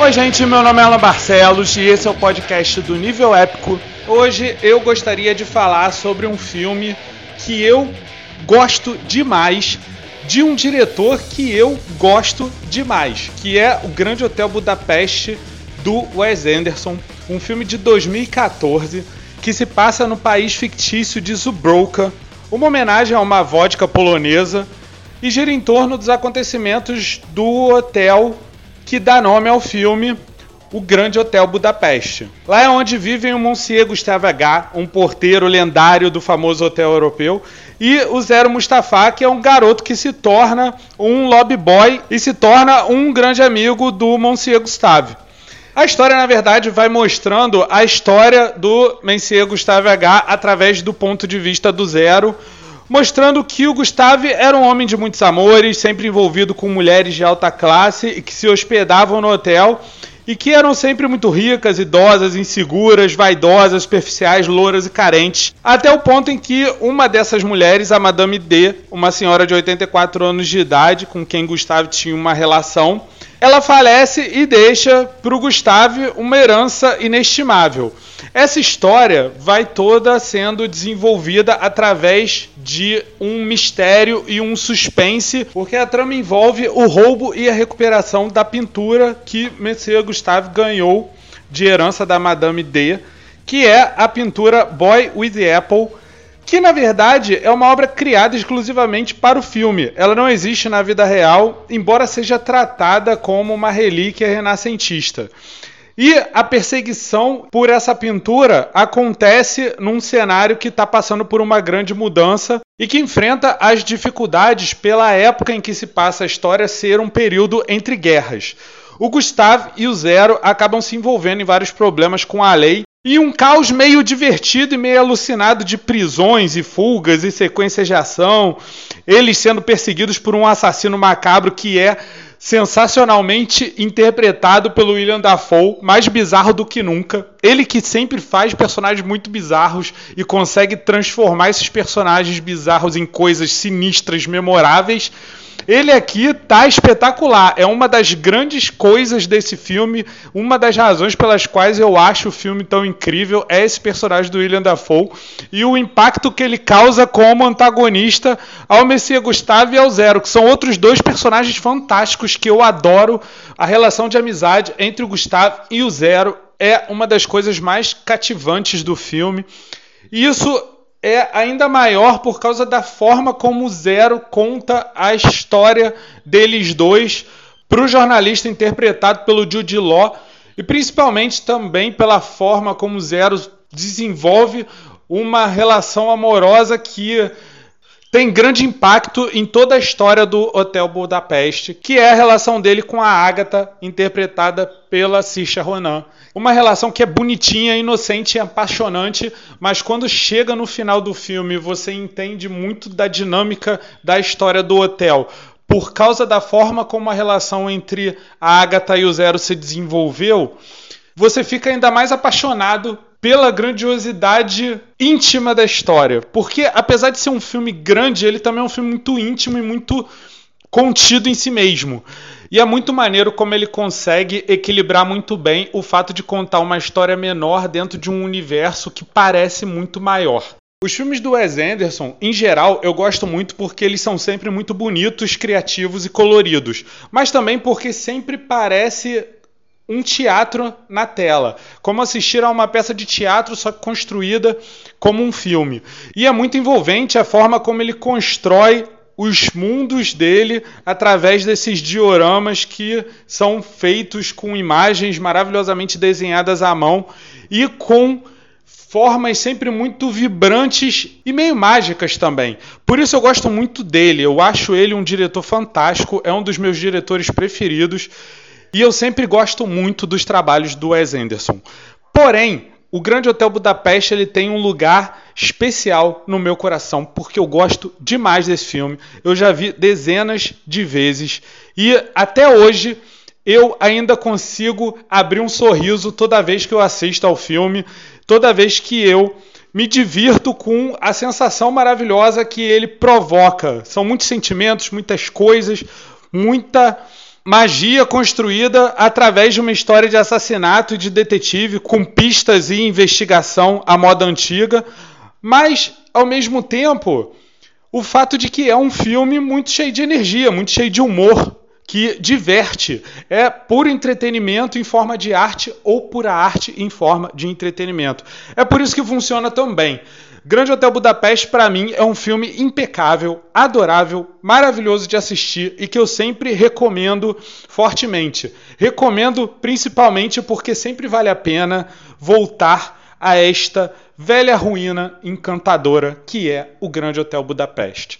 Oi, gente, meu nome é Alan Barcelos e esse é o podcast do Nível Épico. Hoje eu gostaria de falar sobre um filme que eu gosto demais, de um diretor que eu gosto demais, que é O Grande Hotel Budapeste do Wes Anderson, um filme de 2014 que se passa no país fictício de Zubroka, uma homenagem a uma vodka polonesa e gira em torno dos acontecimentos do hotel que dá nome ao filme O Grande Hotel Budapeste. Lá é onde vivem o Monsieur Gustave H., um porteiro lendário do famoso hotel europeu, e o Zero Mustafa, que é um garoto que se torna um lobby boy e se torna um grande amigo do Monsieur Gustave. A história, na verdade, vai mostrando a história do Monsieur Gustave H através do ponto de vista do Zero, mostrando que o Gustave era um homem de muitos amores, sempre envolvido com mulheres de alta classe e que se hospedavam no hotel e que eram sempre muito ricas, idosas, inseguras, vaidosas, superficiais, louras e carentes, até o ponto em que uma dessas mulheres, a Madame D, uma senhora de 84 anos de idade, com quem Gustave tinha uma relação, ela falece e deixa para o Gustave uma herança inestimável. Essa história vai toda sendo desenvolvida através de um mistério e um suspense, porque a trama envolve o roubo e a recuperação da pintura que Monsieur Gustave ganhou de herança da Madame D, que é a pintura Boy with the Apple, que na verdade é uma obra criada exclusivamente para o filme. Ela não existe na vida real, embora seja tratada como uma relíquia renascentista. E a perseguição por essa pintura acontece num cenário que está passando por uma grande mudança e que enfrenta as dificuldades pela época em que se passa a história ser um período entre guerras. O Gustave e o Zero acabam se envolvendo em vários problemas com a lei e um caos meio divertido e meio alucinado de prisões e fugas e sequências de ação, eles sendo perseguidos por um assassino macabro que é sensacionalmente interpretado pelo William Dafoe, mais bizarro do que nunca. Ele que sempre faz personagens muito bizarros e consegue transformar esses personagens bizarros em coisas sinistras, memoráveis. Ele aqui tá espetacular. É uma das grandes coisas desse filme. Uma das razões pelas quais eu acho o filme tão incrível é esse personagem do William Dafoe e o impacto que ele causa como antagonista ao Messias Gustavo e ao Zero, que são outros dois personagens fantásticos que eu adoro. A relação de amizade entre o Gustavo e o Zero é uma das coisas mais cativantes do filme. Isso é ainda maior por causa da forma como o Zero conta a história deles dois para o jornalista interpretado pelo Jude Law e principalmente também pela forma como o Zero desenvolve uma relação amorosa que tem grande impacto em toda a história do Hotel Budapeste, que é a relação dele com a Agatha, interpretada pela Saoirse Ronan. Uma relação que é bonitinha, inocente e apaixonante, mas quando chega no final do filme, você entende muito da dinâmica da história do hotel. Por causa da forma como a relação entre a Agatha e o Zero se desenvolveu, você fica ainda mais apaixonado pela grandiosidade íntima da história. Porque, apesar de ser um filme grande, ele também é um filme muito íntimo e muito contido em si mesmo. E é muito maneiro como ele consegue equilibrar muito bem o fato de contar uma história menor dentro de um universo que parece muito maior. Os filmes do Wes Anderson, em geral, eu gosto muito porque eles são sempre muito bonitos, criativos e coloridos, mas também porque sempre parece um teatro na tela, como assistir a uma peça de teatro só construída como um filme. E é muito envolvente a forma como ele constrói os mundos dele através desses dioramas que são feitos com imagens maravilhosamente desenhadas à mão e com formas sempre muito vibrantes e meio mágicas também. Por isso eu gosto muito dele. Eu acho ele um diretor fantástico, é um dos meus diretores preferidos. E eu sempre gosto muito dos trabalhos do Wes Anderson. Porém, o Grande Hotel Budapeste ele tem um lugar especial no meu coração, porque eu gosto demais desse filme. Eu já vi dezenas de vezes e até hoje eu ainda consigo abrir um sorriso toda vez que eu assisto ao filme, toda vez que eu me divirto com a sensação maravilhosa que ele provoca. São muitos sentimentos, muitas coisas, muita magia construída através de uma história de assassinato e de detetive com pistas e investigação à moda antiga, mas ao mesmo tempo o fato de que é um filme muito cheio de energia, muito cheio de humor, que diverte. É puro entretenimento em forma de arte ou pura arte em forma de entretenimento. É por isso que funciona tão bem. Grande Hotel Budapeste, para mim, é um filme impecável, adorável, maravilhoso de assistir e que eu sempre recomendo fortemente. Recomendo principalmente porque sempre vale a pena voltar a esta velha ruína encantadora que é o Grande Hotel Budapeste.